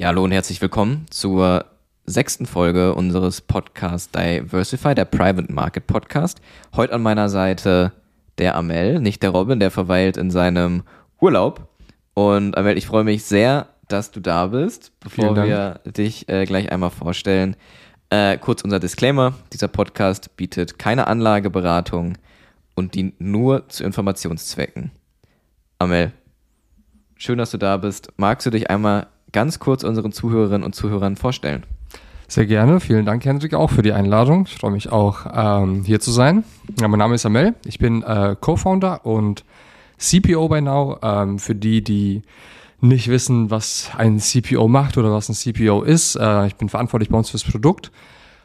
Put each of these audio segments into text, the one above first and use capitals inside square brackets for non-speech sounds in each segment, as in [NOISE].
Ja, hallo und herzlich willkommen zur sechsten Folge unseres Podcasts Diversify, der Private Market Podcast. Heute an meiner Seite der Amel, nicht der Robin, der verweilt in seinem Urlaub. Und Amel, ich freue mich sehr, dass du da bist. Bevor wir dich äh, gleich einmal vorstellen, äh, kurz unser Disclaimer. Dieser Podcast bietet keine Anlageberatung und dient nur zu Informationszwecken. Amel, schön, dass du da bist. Magst du dich einmal ganz kurz unseren Zuhörerinnen und Zuhörern vorstellen? Sehr gerne. Vielen Dank, Hendrik, auch für die Einladung. Ich freue mich auch, ähm, hier zu sein. Ja, mein Name ist Amel. Ich bin äh, Co-Founder und CPO by now. Ähm, für die, die nicht wissen, was ein CPO macht oder was ein CPO ist. Äh, ich bin verantwortlich bei uns fürs Produkt.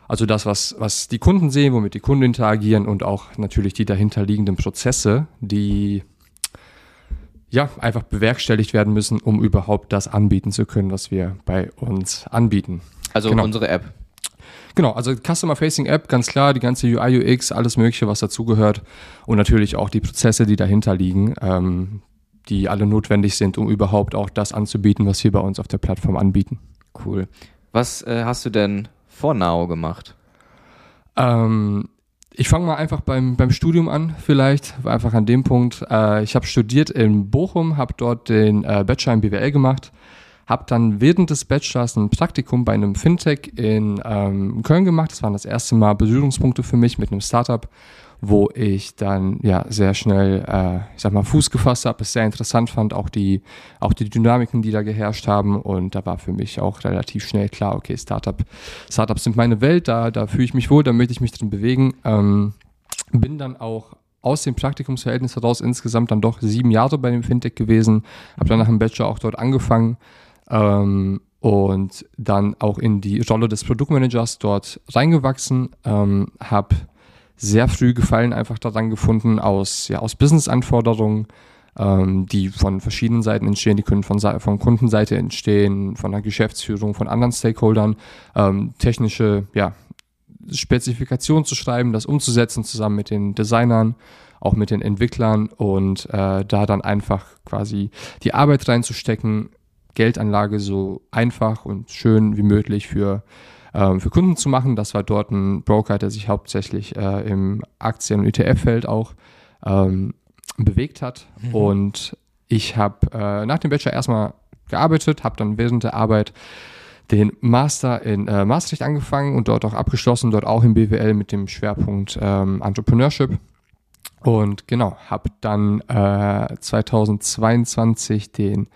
Also das, was, was die Kunden sehen, womit die Kunden interagieren und auch natürlich die dahinterliegenden Prozesse, die ja, einfach bewerkstelligt werden müssen, um überhaupt das anbieten zu können, was wir bei uns anbieten. Also genau. unsere App. Genau, also Customer Facing App, ganz klar, die ganze UI, UX, alles Mögliche, was dazugehört und natürlich auch die Prozesse, die dahinter liegen, ähm, die alle notwendig sind, um überhaupt auch das anzubieten, was wir bei uns auf der Plattform anbieten. Cool. Was äh, hast du denn vor Now gemacht? Ähm, ich fange mal einfach beim, beim Studium an, vielleicht, einfach an dem Punkt. Äh, ich habe studiert in Bochum, habe dort den äh, Bachelor in BWL gemacht, habe dann während des Bachelors ein Praktikum bei einem Fintech in ähm, Köln gemacht. Das waren das erste Mal Berührungspunkte für mich mit einem Startup wo ich dann ja sehr schnell, äh, ich sag mal, Fuß gefasst habe, es sehr interessant fand, auch die, auch die Dynamiken, die da geherrscht haben. Und da war für mich auch relativ schnell klar, okay, Startup, Startups sind meine Welt, da, da fühle ich mich wohl, da möchte ich mich drin bewegen. Ähm, bin dann auch aus dem Praktikumsverhältnis heraus insgesamt dann doch sieben Jahre bei dem Fintech gewesen, habe dann nach dem Bachelor auch dort angefangen. Ähm, und dann auch in die Rolle des Produktmanagers dort reingewachsen, ähm, habe sehr früh Gefallen einfach daran gefunden aus, ja, aus Business-Anforderungen, ähm, die von verschiedenen Seiten entstehen, die können von, von Kundenseite entstehen, von der Geschäftsführung, von anderen Stakeholdern, ähm, technische ja, Spezifikationen zu schreiben, das umzusetzen zusammen mit den Designern, auch mit den Entwicklern und äh, da dann einfach quasi die Arbeit reinzustecken, Geldanlage so einfach und schön wie möglich für ähm, für Kunden zu machen. Das war dort ein Broker, der sich hauptsächlich äh, im Aktien- und ETF-Feld auch ähm, bewegt hat. Mhm. Und ich habe äh, nach dem Bachelor erstmal gearbeitet, habe dann während der Arbeit den Master in äh, Maastricht angefangen und dort auch abgeschlossen, dort auch im BWL mit dem Schwerpunkt ähm, Entrepreneurship. Und genau, habe dann äh, 2022 den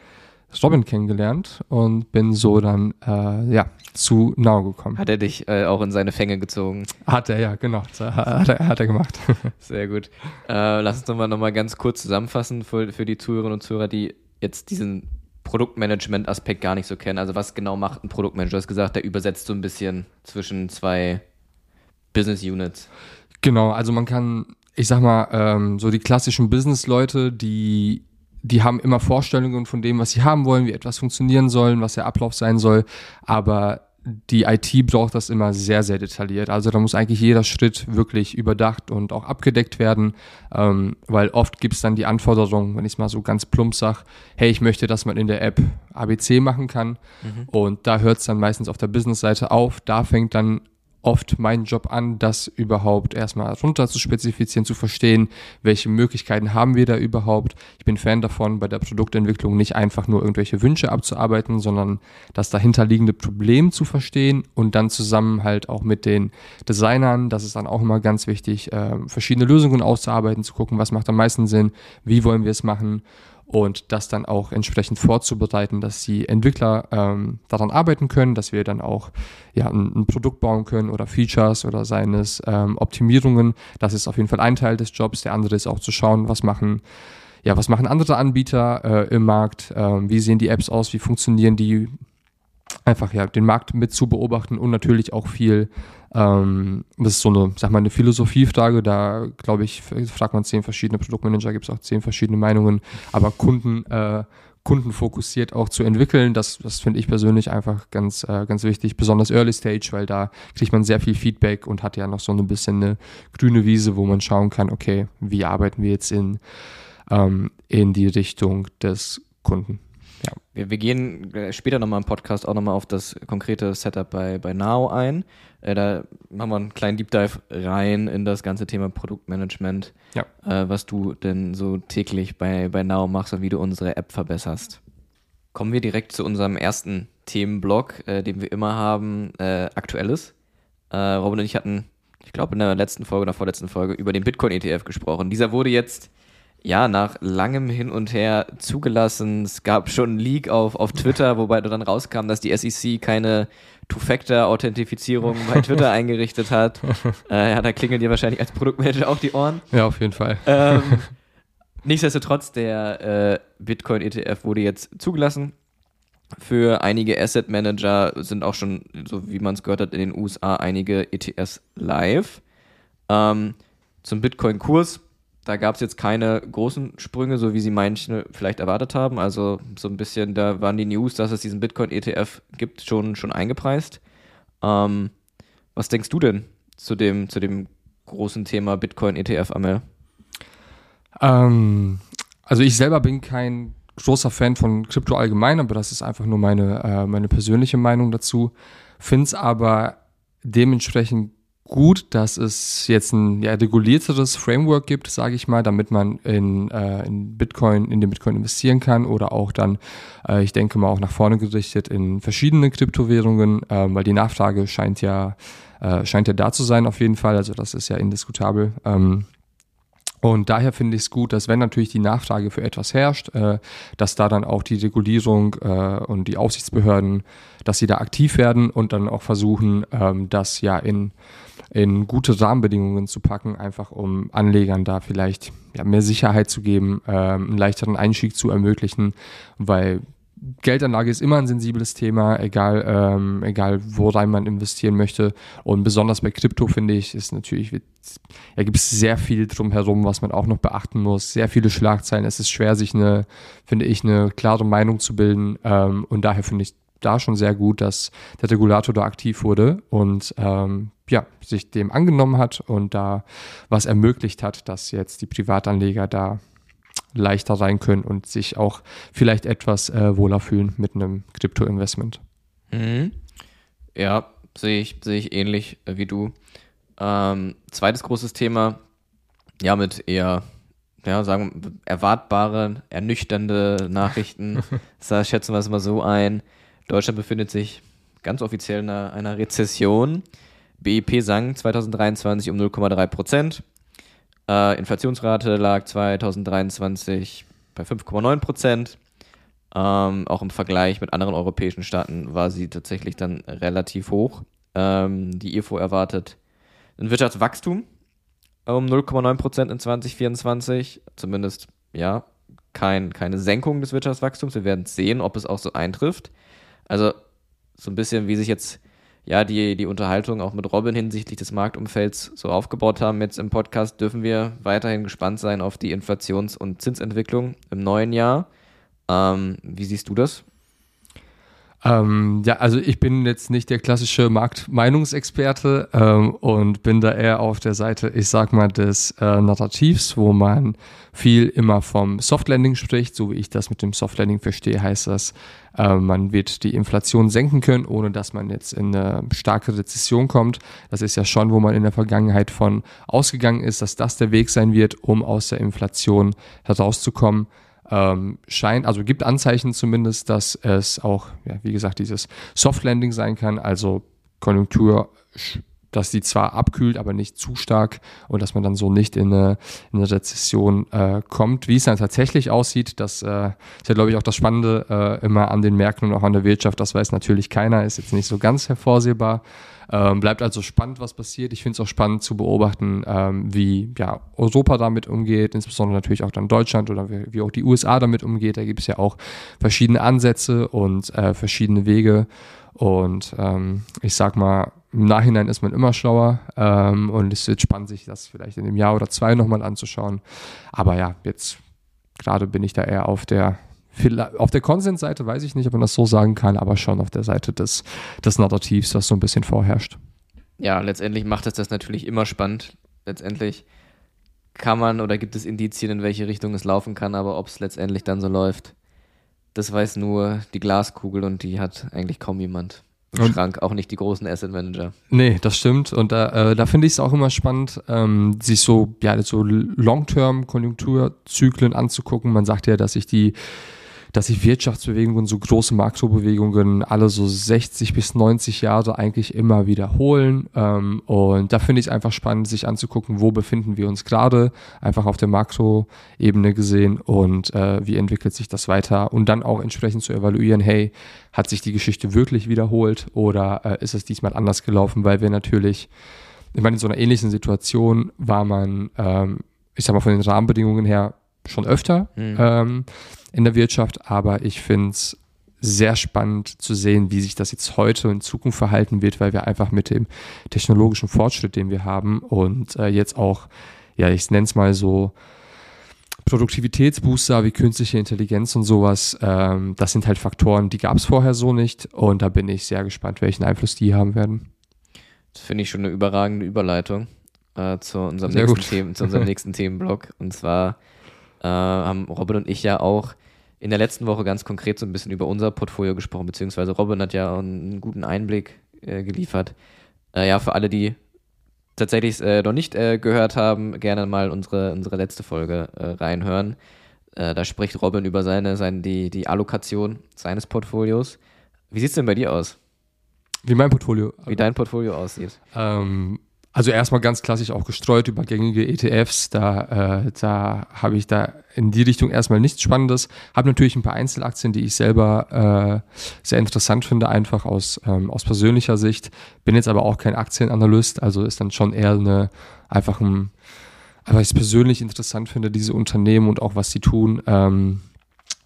Robin kennengelernt und bin so dann äh, ja zu Now gekommen. Hat er dich äh, auch in seine Fänge gezogen? Hat er, ja, genau. Hat er, hat er gemacht. [LAUGHS] Sehr gut. Äh, lass uns nochmal noch mal ganz kurz zusammenfassen für, für die Zuhörerinnen und Zuhörer, die jetzt diesen Produktmanagement-Aspekt gar nicht so kennen. Also was genau macht ein Produktmanager? Du hast gesagt, der übersetzt so ein bisschen zwischen zwei Business Units. Genau, also man kann, ich sag mal, ähm, so die klassischen Business-Leute, die die haben immer Vorstellungen von dem, was sie haben wollen, wie etwas funktionieren soll, was der Ablauf sein soll, aber die IT braucht das immer sehr, sehr detailliert. Also da muss eigentlich jeder Schritt wirklich überdacht und auch abgedeckt werden, ähm, weil oft gibt es dann die Anforderung, wenn ich es mal so ganz plump sage, hey, ich möchte, dass man in der App ABC machen kann. Mhm. Und da hört es dann meistens auf der Business-Seite auf. Da fängt dann oft meinen Job an, das überhaupt erstmal runter zu spezifizieren, zu verstehen, welche Möglichkeiten haben wir da überhaupt. Ich bin Fan davon, bei der Produktentwicklung nicht einfach nur irgendwelche Wünsche abzuarbeiten, sondern das dahinterliegende Problem zu verstehen und dann zusammen halt auch mit den Designern, das ist dann auch immer ganz wichtig, äh, verschiedene Lösungen auszuarbeiten, zu gucken, was macht am meisten Sinn, wie wollen wir es machen und das dann auch entsprechend vorzubereiten, dass die Entwickler ähm, daran arbeiten können, dass wir dann auch ja, ein, ein Produkt bauen können oder Features oder seines ähm, Optimierungen. Das ist auf jeden Fall ein Teil des Jobs. Der andere ist auch zu schauen, was machen ja, was machen andere Anbieter äh, im Markt, äh, wie sehen die Apps aus, wie funktionieren die, einfach ja den Markt mit zu beobachten und natürlich auch viel, ähm, das ist so eine, sag mal, eine Philosophiefrage, da glaube ich, fragt man zehn verschiedene Produktmanager, gibt es auch zehn verschiedene Meinungen, aber Kunden, äh, kundenfokussiert auch zu entwickeln, das, das finde ich persönlich einfach ganz, äh, ganz wichtig, besonders Early Stage, weil da kriegt man sehr viel Feedback und hat ja noch so ein bisschen eine grüne Wiese, wo man schauen kann, okay, wie arbeiten wir jetzt in, ähm, in die Richtung des Kunden. Ja. Wir, wir gehen später nochmal im Podcast auch nochmal auf das konkrete Setup bei, bei Now ein. Äh, da machen wir einen kleinen Deep Dive rein in das ganze Thema Produktmanagement, ja. äh, was du denn so täglich bei, bei Now machst und wie du unsere App verbesserst. Kommen wir direkt zu unserem ersten Themenblock, äh, den wir immer haben, äh, Aktuelles. Äh, Robin und ich hatten, ich glaube in der letzten Folge oder vorletzten Folge über den Bitcoin-ETF gesprochen. Dieser wurde jetzt ja, nach langem Hin und Her zugelassen. Es gab schon einen Leak auf, auf Twitter, wobei dann rauskam, dass die SEC keine Two-Factor-Authentifizierung bei [LAUGHS] Twitter eingerichtet hat. Äh, ja, da klingeln dir wahrscheinlich als Produktmanager auch die Ohren. Ja, auf jeden Fall. Ähm, [LAUGHS] nichtsdestotrotz, der äh, Bitcoin-ETF wurde jetzt zugelassen. Für einige Asset Manager sind auch schon, so wie man es gehört hat, in den USA einige ETFs live. Ähm, zum Bitcoin-Kurs da gab es jetzt keine großen Sprünge, so wie sie manche vielleicht erwartet haben. Also so ein bisschen, da waren die News, dass es diesen Bitcoin-ETF gibt, schon, schon eingepreist. Ähm, was denkst du denn zu dem, zu dem großen Thema Bitcoin-ETF, Amel? Ähm, also ich selber bin kein großer Fan von Krypto allgemein, aber das ist einfach nur meine, äh, meine persönliche Meinung dazu. Finde es aber dementsprechend gut, dass es jetzt ein ja, regulierteres Framework gibt, sage ich mal, damit man in, äh, in Bitcoin, in den Bitcoin investieren kann oder auch dann, äh, ich denke mal auch nach vorne gerichtet in verschiedene Kryptowährungen, äh, weil die Nachfrage scheint ja äh, scheint ja da zu sein auf jeden Fall, also das ist ja indiskutabel. Ähm, und daher finde ich es gut, dass wenn natürlich die Nachfrage für etwas herrscht, äh, dass da dann auch die Regulierung äh, und die Aufsichtsbehörden, dass sie da aktiv werden und dann auch versuchen, ähm, das ja in in gute Rahmenbedingungen zu packen, einfach um Anlegern da vielleicht ja, mehr Sicherheit zu geben, ähm, einen leichteren Einstieg zu ermöglichen, weil Geldanlage ist immer ein sensibles Thema, egal, ähm, egal worein man investieren möchte. Und besonders bei Krypto finde ich, ist natürlich, ja, gibt es sehr viel drumherum, was man auch noch beachten muss. Sehr viele Schlagzeilen. Es ist schwer, sich eine, finde ich, eine klare Meinung zu bilden. Ähm, und daher finde ich da schon sehr gut, dass der Regulator da aktiv wurde und ähm, ja, sich dem angenommen hat und da was ermöglicht hat, dass jetzt die Privatanleger da leichter rein können und sich auch vielleicht etwas äh, wohler fühlen mit einem Krypto-Investment. Mhm. Ja, sehe ich, sehe ich ähnlich äh, wie du. Ähm, zweites großes Thema, ja, mit eher, ja, sagen erwartbare, ernüchternde Nachrichten. [LAUGHS] das schätzen wir es mal so ein. Deutschland befindet sich ganz offiziell in einer, Rezession. BIP sank 2023 um 0,3 Prozent. Äh, Inflationsrate lag 2023 bei 5,9 Prozent. Ähm, auch im Vergleich mit anderen europäischen Staaten war sie tatsächlich dann relativ hoch. Ähm, die IFO erwartet ein Wirtschaftswachstum um 0,9 Prozent in 2024. Zumindest, ja, kein, keine Senkung des Wirtschaftswachstums. Wir werden sehen, ob es auch so eintrifft. Also so ein bisschen, wie sich jetzt ja die, die Unterhaltung auch mit Robin hinsichtlich des Marktumfelds so aufgebaut haben jetzt im Podcast, dürfen wir weiterhin gespannt sein auf die Inflations- und Zinsentwicklung im neuen Jahr. Ähm, wie siehst du das? Ähm, ja, also ich bin jetzt nicht der klassische Marktmeinungsexperte ähm, und bin da eher auf der Seite, ich sag mal, des äh, Narrativs, wo man viel immer vom Softlanding spricht. So wie ich das mit dem Softlanding verstehe, heißt das, äh, man wird die Inflation senken können, ohne dass man jetzt in eine starke Rezession kommt. Das ist ja schon, wo man in der Vergangenheit von ausgegangen ist, dass das der Weg sein wird, um aus der Inflation herauszukommen ähm, scheint, also gibt Anzeichen zumindest, dass es auch, ja, wie gesagt, dieses Soft Landing sein kann, also Konjunktur, dass die zwar abkühlt, aber nicht zu stark und dass man dann so nicht in eine, in eine Rezession äh, kommt. Wie es dann tatsächlich aussieht, das äh, ist ja, glaube ich, auch das Spannende äh, immer an den Märkten und auch an der Wirtschaft. Das weiß natürlich keiner, ist jetzt nicht so ganz hervorsehbar. Ähm, bleibt also spannend, was passiert. Ich finde es auch spannend zu beobachten, ähm, wie ja, Europa damit umgeht, insbesondere natürlich auch dann Deutschland oder wie, wie auch die USA damit umgeht. Da gibt es ja auch verschiedene Ansätze und äh, verschiedene Wege. Und ähm, ich sag mal, im Nachhinein ist man immer schlauer ähm, und es wird spannend, sich das vielleicht in einem Jahr oder zwei nochmal anzuschauen. Aber ja, jetzt gerade bin ich da eher auf der auf der Konsensseite weiß ich nicht, ob man das so sagen kann, aber schon auf der Seite des, des Narrativs, was so ein bisschen vorherrscht. Ja, letztendlich macht es das natürlich immer spannend. Letztendlich kann man oder gibt es Indizien, in welche Richtung es laufen kann, aber ob es letztendlich dann so läuft, das weiß nur die Glaskugel und die hat eigentlich kaum jemand im Und- Schrank, auch nicht die großen Asset Manager. Nee, das stimmt. Und da, äh, da finde ich es auch immer spannend, ähm, sich so, ja, so Long-Term-Konjunkturzyklen anzugucken. Man sagt ja, dass sich die, dass sich Wirtschaftsbewegungen, so große Makrobewegungen alle so 60 bis 90 Jahre eigentlich immer wiederholen. Ähm, und da finde ich es einfach spannend, sich anzugucken, wo befinden wir uns gerade, einfach auf der Makroebene gesehen. Und äh, wie entwickelt sich das weiter? Und dann auch entsprechend zu evaluieren, hey, hat sich die Geschichte wirklich wiederholt oder äh, ist es diesmal anders gelaufen, weil wir natürlich, ich meine, in so einer ähnlichen Situation war man, ähm, ich sag mal, von den Rahmenbedingungen her schon öfter Mhm. ähm, in der Wirtschaft, aber ich finde es sehr spannend zu sehen, wie sich das jetzt heute und in Zukunft verhalten wird, weil wir einfach mit dem technologischen Fortschritt, den wir haben und äh, jetzt auch, ja, ich nenne es mal so, Produktivitätsbooster wie künstliche Intelligenz und sowas, ähm, das sind halt Faktoren, die gab es vorher so nicht und da bin ich sehr gespannt, welchen Einfluss die haben werden. Das finde ich schon eine überragende Überleitung äh, zu unserem Sehr nächsten gut. Themen, zu unserem [LAUGHS] nächsten Themenblock. Und zwar äh, haben Robin und ich ja auch in der letzten Woche ganz konkret so ein bisschen über unser Portfolio gesprochen, beziehungsweise Robin hat ja einen guten Einblick äh, geliefert. Äh, ja, für alle, die tatsächlich äh, noch nicht äh, gehört haben, gerne mal unsere, unsere letzte Folge äh, reinhören. Äh, da spricht Robin über seine, seine die, die Allokation seines Portfolios. Wie sieht es denn bei dir aus? Wie mein Portfolio. Wie dein Portfolio aussieht? Ähm, also erstmal ganz klassisch auch gestreut über gängige ETFs. Da, äh, da habe ich da in die Richtung erstmal nichts Spannendes. Habe natürlich ein paar Einzelaktien, die ich selber äh, sehr interessant finde, einfach aus, ähm, aus persönlicher Sicht. Bin jetzt aber auch kein Aktienanalyst, also ist dann schon eher eine einfach ein, aber ich es persönlich interessant finde, diese Unternehmen und auch was sie tun. Ähm,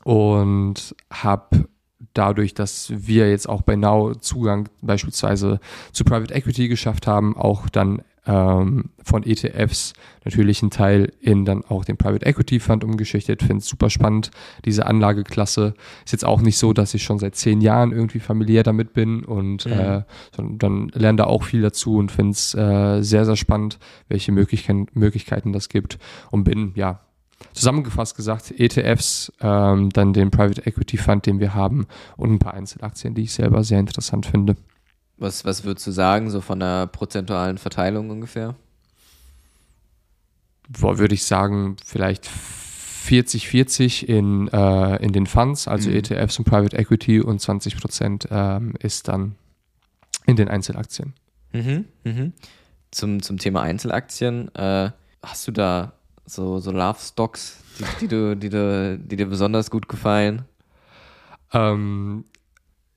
und habe dadurch, dass wir jetzt auch bei Now Zugang beispielsweise zu Private Equity geschafft haben, auch dann ähm, von ETFs natürlich einen Teil in dann auch den Private Equity Fund umgeschichtet. Finde es super spannend, diese Anlageklasse. Ist jetzt auch nicht so, dass ich schon seit zehn Jahren irgendwie familiär damit bin und Mhm. äh, sondern dann lerne da auch viel dazu und finde es äh, sehr, sehr spannend, welche Möglichkeiten, Möglichkeiten das gibt und bin, ja, zusammengefasst gesagt, ETFs, ähm, dann den Private Equity Fund, den wir haben und ein paar Einzelaktien, die ich selber sehr interessant finde. Was, was würdest du sagen, so von der prozentualen Verteilung ungefähr? Boah, würde ich sagen, vielleicht 40-40 in, äh, in den Funds, also Mhm. ETFs und Private Equity und 20 Prozent ähm, ist dann in den Einzelaktien. Mhm, mhm. Zum, zum Thema Einzelaktien, äh, hast du da so, so Love Stocks, die, die, du, die, du, die dir besonders gut gefallen? Ähm,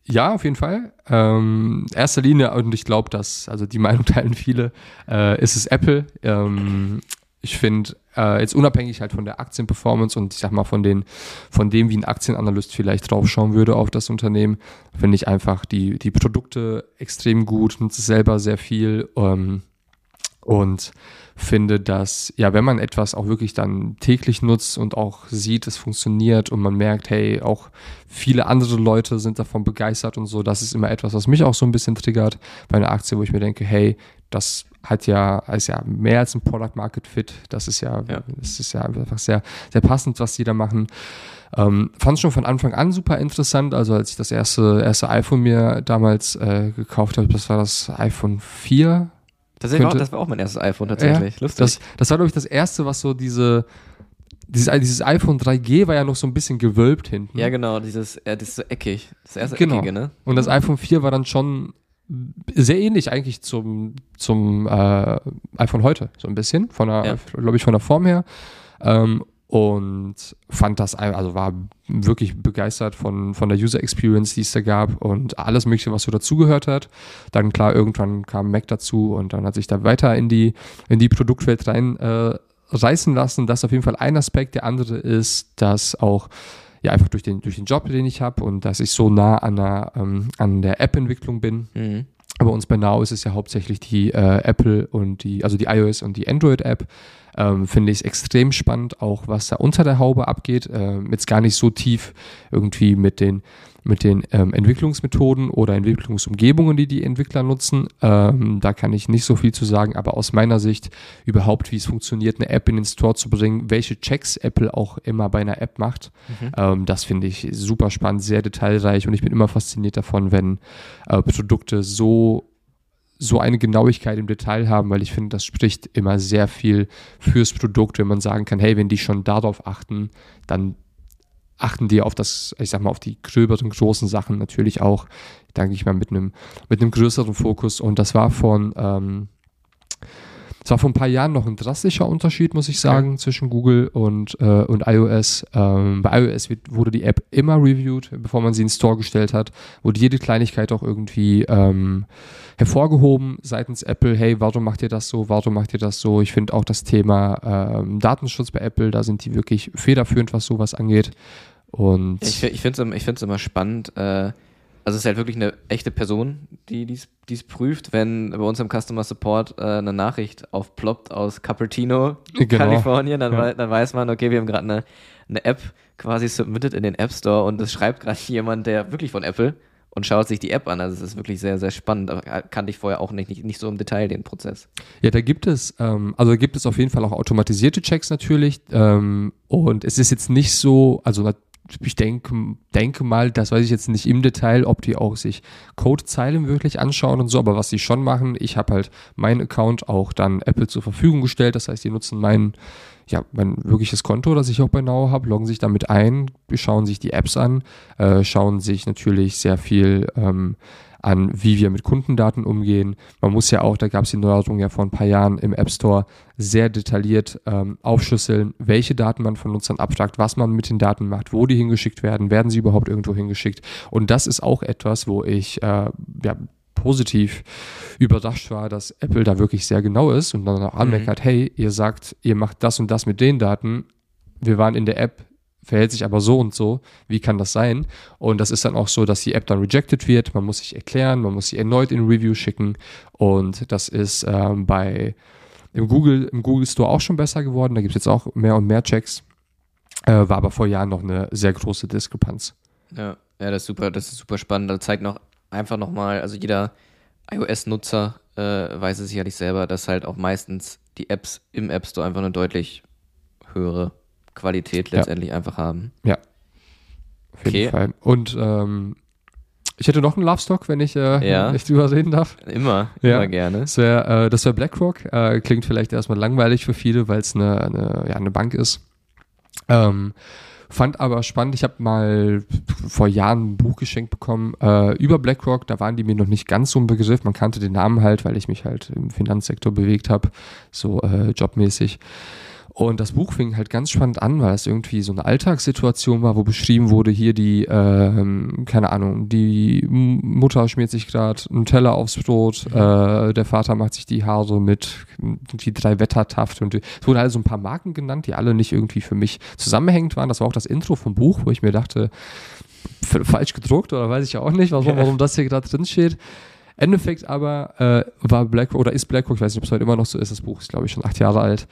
ja, auf jeden Fall. Ähm, erster Linie, und ich glaube, dass, also die Meinung teilen viele, äh, ist es Apple. Ähm, ich finde, äh, jetzt unabhängig halt von der Aktienperformance und ich sag mal von den, von dem, wie ein Aktienanalyst vielleicht draufschauen würde auf das Unternehmen, finde ich einfach die, die Produkte extrem gut, nutze selber sehr viel. Ähm, und finde, dass, ja, wenn man etwas auch wirklich dann täglich nutzt und auch sieht, es funktioniert und man merkt, hey, auch viele andere Leute sind davon begeistert und so, das ist immer etwas, was mich auch so ein bisschen triggert bei einer Aktie, wo ich mir denke, hey, das hat ja, ist ja mehr als ein Product Market Fit. Das ist ja, Ja. das ist ja einfach sehr, sehr passend, was die da machen. Ähm, Fand es schon von Anfang an super interessant. Also als ich das erste, erste iPhone mir damals äh, gekauft habe, das war das iPhone 4, Das war, Könnte- das war auch mein erstes iPhone tatsächlich. Lustig. das, das war, glaube ich, das erste, was so diese, dieses, dieses iPhone 3G war ja noch so ein bisschen gewölbt hinten. ja, genau, dieses, äh, das ist so eckig. Das erste Genau. eckige, ne? Und das iPhone 4 war dann schon sehr ähnlich eigentlich zum, zum äh, iPhone heute, so ein bisschen, von der, Ja. glaube ich, von der Form her. Ähm, und fand das, also war wirklich begeistert von, von der User Experience, die es da gab und alles Mögliche, was so dazugehört hat. Dann klar, irgendwann kam Mac dazu und dann hat sich da weiter in die, in die Produktwelt rein äh, reißen lassen. Das ist auf jeden Fall ein Aspekt. Der andere ist, dass auch ja einfach durch den, durch den Job, den ich habe und dass ich so nah an der, ähm, an der App-Entwicklung bin. Mhm. Aber uns bei Now ist es ja hauptsächlich die äh, Apple und die, also die iOS und die Android-App. Ähm, Finde ich es extrem spannend, auch was da unter der Haube abgeht. Ähm, jetzt gar nicht so tief irgendwie mit den, mit den ähm, Entwicklungsmethoden oder Entwicklungsumgebungen, die die Entwickler nutzen. Ähm, da kann ich nicht so viel zu sagen, aber aus meiner Sicht überhaupt, wie es funktioniert, eine App in den Store zu bringen, welche Checks Apple auch immer bei einer App macht, mhm. ähm, das finde ich super spannend, sehr detailreich und ich bin immer fasziniert davon, wenn äh, Produkte so so eine Genauigkeit im Detail haben, weil ich finde, das spricht immer sehr viel fürs Produkt, wenn man sagen kann, hey, wenn die schon darauf achten, dann achten die auf das, ich sag mal, auf die gröberen, großen Sachen natürlich auch, denke ich mal, mit einem, mit einem größeren Fokus. Und das war von, ähm, es war vor ein paar Jahren noch ein drastischer Unterschied, muss ich sagen, okay. zwischen Google und, äh, und iOS. Ähm, bei iOS wird, wurde die App immer reviewed, bevor man sie in den Store gestellt hat, wurde jede Kleinigkeit auch irgendwie ähm, hervorgehoben seitens Apple. Hey, warum macht ihr das so? Warum macht ihr das so? Ich finde auch das Thema ähm, Datenschutz bei Apple, da sind die wirklich federführend, was sowas angeht. Und ich, ich finde es ich immer spannend, äh, also es ist halt wirklich eine echte Person, die dies prüft, wenn bei uns im Customer Support äh, eine Nachricht aufploppt aus Cupertino, genau. Kalifornien, dann, ja. dann, weiß man, okay, wir haben gerade eine, eine App quasi submitted in den App Store und es schreibt gerade [LAUGHS] jemand, der wirklich von Apple und schaut sich die App an. Also es ist wirklich sehr, sehr spannend. Aber kannte ich vorher auch nicht, nicht, nicht so im Detail den Prozess. Ja, da gibt es, ähm, also gibt es auf jeden Fall auch automatisierte Checks natürlich. Ähm, und es ist jetzt nicht so, also ich denke, denke mal, das weiß ich jetzt nicht im Detail, ob die auch sich Codezeilen wirklich anschauen und so, aber was sie schon machen, ich habe halt meinen Account auch dann Apple zur Verfügung gestellt, das heißt, die nutzen mein, ja, mein wirkliches Konto, das ich auch bei Now habe, loggen sich damit ein, schauen sich die Apps an, äh, schauen sich natürlich sehr viel ähm, an, wie wir mit Kundendaten umgehen. Man muss ja auch, da gab es die Neuerung ja vor ein paar Jahren im App Store, sehr detailliert ähm, aufschlüsseln, welche Daten man von Nutzern abfragt, was man mit den Daten macht, wo die hingeschickt werden, werden sie überhaupt irgendwo hingeschickt. Und das ist auch etwas, wo ich äh, ja, positiv überrascht war, dass Apple da wirklich sehr genau ist und dann auch anmerkt, mhm. hey, ihr sagt, ihr macht das und das mit den Daten. Wir waren in der App verhält sich aber so und so, wie kann das sein? Und das ist dann auch so, dass die App dann rejected wird, man muss sich erklären, man muss sie erneut in Review schicken und das ist ähm, bei im Google, im Google Store auch schon besser geworden, da gibt es jetzt auch mehr und mehr Checks, äh, war aber vor Jahren noch eine sehr große Diskrepanz. Ja, ja, das ist super, das ist super spannend. Das zeigt noch einfach nochmal, also jeder iOS-Nutzer äh, weiß es sicherlich selber, dass halt auch meistens die Apps im App Store einfach eine deutlich höhere Qualität letztendlich ja. einfach haben. Ja. Auf jeden okay. Fall. Und ähm, ich hätte noch einen Love Stock, wenn ich, äh, ja. [LAUGHS] wenn ich drüber reden darf. Immer, ja. immer gerne. Das wäre äh, wär BlackRock. Äh, klingt vielleicht erstmal langweilig für viele, weil es eine, eine, ja, eine Bank ist. Ähm, fand aber spannend. Ich habe mal vor Jahren ein Buch geschenkt bekommen äh, über BlackRock. Da waren die mir noch nicht ganz so ein Begriff. Man kannte den Namen halt, weil ich mich halt im Finanzsektor bewegt habe, so äh, jobmäßig. Und das Buch fing halt ganz spannend an, weil es irgendwie so eine Alltagssituation war, wo beschrieben wurde, hier die, ähm, keine Ahnung, die Mutter schmiert sich gerade einen Teller aufs Brot, mhm. äh, der Vater macht sich die Haare mit die drei Wettertaft und es wurden halt so ein paar Marken genannt, die alle nicht irgendwie für mich zusammenhängend waren. Das war auch das Intro vom Buch, wo ich mir dachte, falsch gedruckt oder weiß ich ja auch nicht, warum, [LAUGHS] warum das hier gerade drin steht. Endeffekt aber äh, war BlackRock oder ist BlackRock, ich weiß nicht, ob es heute immer noch so ist, das Buch ist glaube ich schon acht Jahre alt,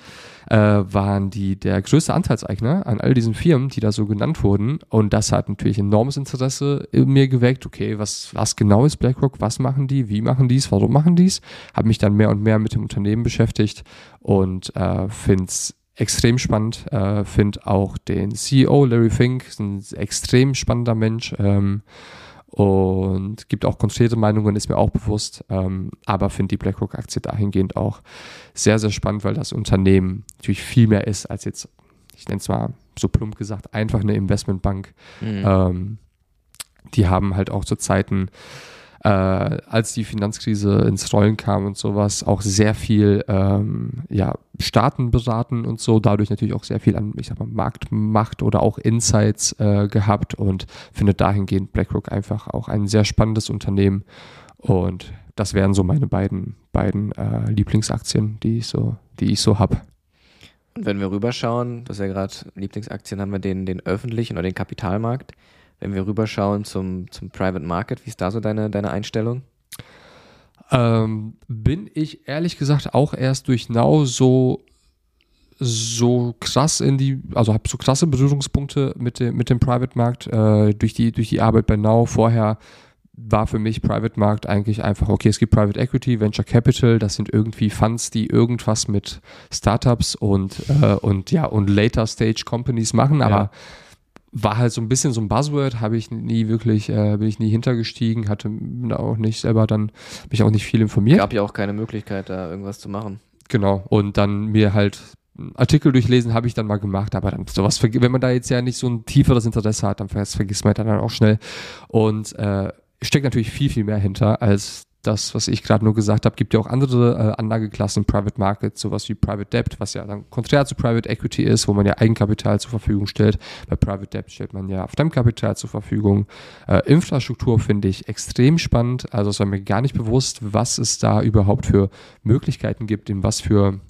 äh, waren die der größte Anteilseigner an all diesen Firmen, die da so genannt wurden. Und das hat natürlich enormes Interesse in mir geweckt. Okay, was, was genau ist BlackRock? Was machen die? Wie machen die es? Warum machen die es? Habe mich dann mehr und mehr mit dem Unternehmen beschäftigt und äh, finde es extrem spannend. Äh, finde auch den CEO Larry Fink, ein extrem spannender Mensch. Ähm, und gibt auch konkrete Meinungen, ist mir auch bewusst, ähm, aber finde die BlackRock-Aktie dahingehend auch sehr, sehr spannend, weil das Unternehmen natürlich viel mehr ist als jetzt, ich nenne es mal so plump gesagt, einfach eine Investmentbank. Mhm. Ähm, die haben halt auch zu Zeiten äh, als die Finanzkrise ins Rollen kam und sowas, auch sehr viel ähm, ja, Staaten beraten und so, dadurch natürlich auch sehr viel an, ich sag mal, Marktmacht oder auch Insights äh, gehabt und findet dahingehend BlackRock einfach auch ein sehr spannendes Unternehmen und das wären so meine beiden, beiden äh, Lieblingsaktien, die ich so, die ich so habe. Und wenn wir rüberschauen, das ist ja gerade Lieblingsaktien, haben wir den, den öffentlichen oder den Kapitalmarkt wenn wir rüberschauen zum, zum Private Market, wie ist da so deine, deine Einstellung? Ähm, bin ich ehrlich gesagt auch erst durch Now so so krass in die, also habe so krasse Berührungspunkte mit dem, mit dem Private-Markt äh, durch, die, durch die Arbeit bei Now. Vorher war für mich Private Markt eigentlich einfach, okay, es gibt Private Equity, Venture Capital, das sind irgendwie Funds, die irgendwas mit Startups und, äh, und ja, und Later Stage Companies machen, aber ja. War halt so ein bisschen so ein Buzzword, habe ich nie wirklich, äh, bin ich nie hintergestiegen, hatte auch nicht selber dann, mich auch nicht viel informiert. Gab ja auch keine Möglichkeit, da irgendwas zu machen. Genau, und dann mir halt Artikel durchlesen habe ich dann mal gemacht, aber dann sowas, wenn man da jetzt ja nicht so ein tieferes Interesse hat, dann vergisst man dann auch schnell. Und äh, steckt natürlich viel, viel mehr hinter als das, was ich gerade nur gesagt habe. Gibt ja auch andere äh, Anlageklassen, Private Markets, sowas wie Private Debt, was ja dann konträr zu Private Equity ist, wo man ja Eigenkapital zur Verfügung stellt. Bei Private Debt stellt man ja Fremdkapital zur Verfügung. Äh, Infrastruktur finde ich extrem spannend. Also es war mir gar nicht bewusst, was es da überhaupt für Möglichkeiten gibt, in was für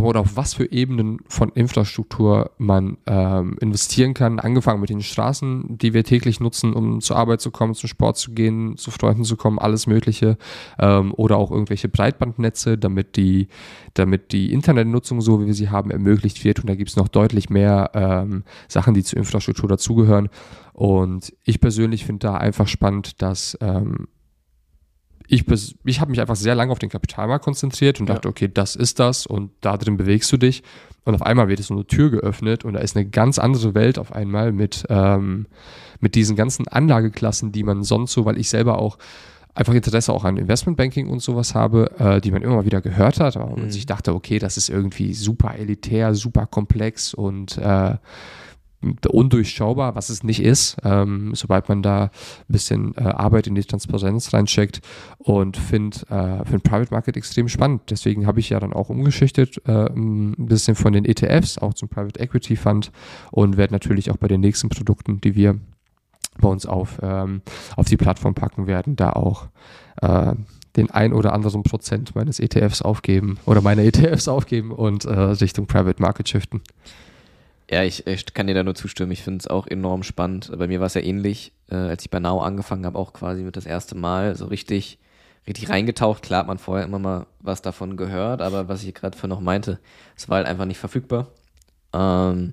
oder auf was für Ebenen von Infrastruktur man ähm, investieren kann. Angefangen mit den Straßen, die wir täglich nutzen, um zur Arbeit zu kommen, zum Sport zu gehen, zu Freunden zu kommen, alles Mögliche. Ähm, oder auch irgendwelche Breitbandnetze, damit die, damit die Internetnutzung, so wie wir sie haben, ermöglicht wird. Und da gibt es noch deutlich mehr ähm, Sachen, die zur Infrastruktur dazugehören. Und ich persönlich finde da einfach spannend, dass ähm, ich, ich habe mich einfach sehr lange auf den Kapitalmarkt konzentriert und dachte, ja. okay, das ist das und da drin bewegst du dich. Und auf einmal wird es so eine Tür geöffnet und da ist eine ganz andere Welt auf einmal mit, ähm, mit diesen ganzen Anlageklassen, die man sonst so, weil ich selber auch einfach Interesse auch an Investmentbanking und sowas habe, äh, die man immer mal wieder gehört hat, aber mhm. man sich dachte, okay, das ist irgendwie super elitär, super komplex und äh, undurchschaubar, was es nicht ist, ähm, sobald man da ein bisschen äh, Arbeit in die Transparenz reincheckt und finde äh, find Private Market extrem spannend. Deswegen habe ich ja dann auch umgeschichtet, äh, ein bisschen von den ETFs auch zum Private Equity Fund und werde natürlich auch bei den nächsten Produkten, die wir bei uns auf, ähm, auf die Plattform packen werden, da auch äh, den ein oder anderen Prozent meines ETFs aufgeben oder meine ETFs aufgeben und äh, Richtung Private Market shiften. Ja, ich, ich, kann dir da nur zustimmen. Ich finde es auch enorm spannend. Bei mir war es ja ähnlich, äh, als ich bei Now angefangen habe, auch quasi mit das erste Mal so richtig, richtig reingetaucht. Klar hat man vorher immer mal was davon gehört, aber was ich gerade für noch meinte, es war halt einfach nicht verfügbar. Ähm,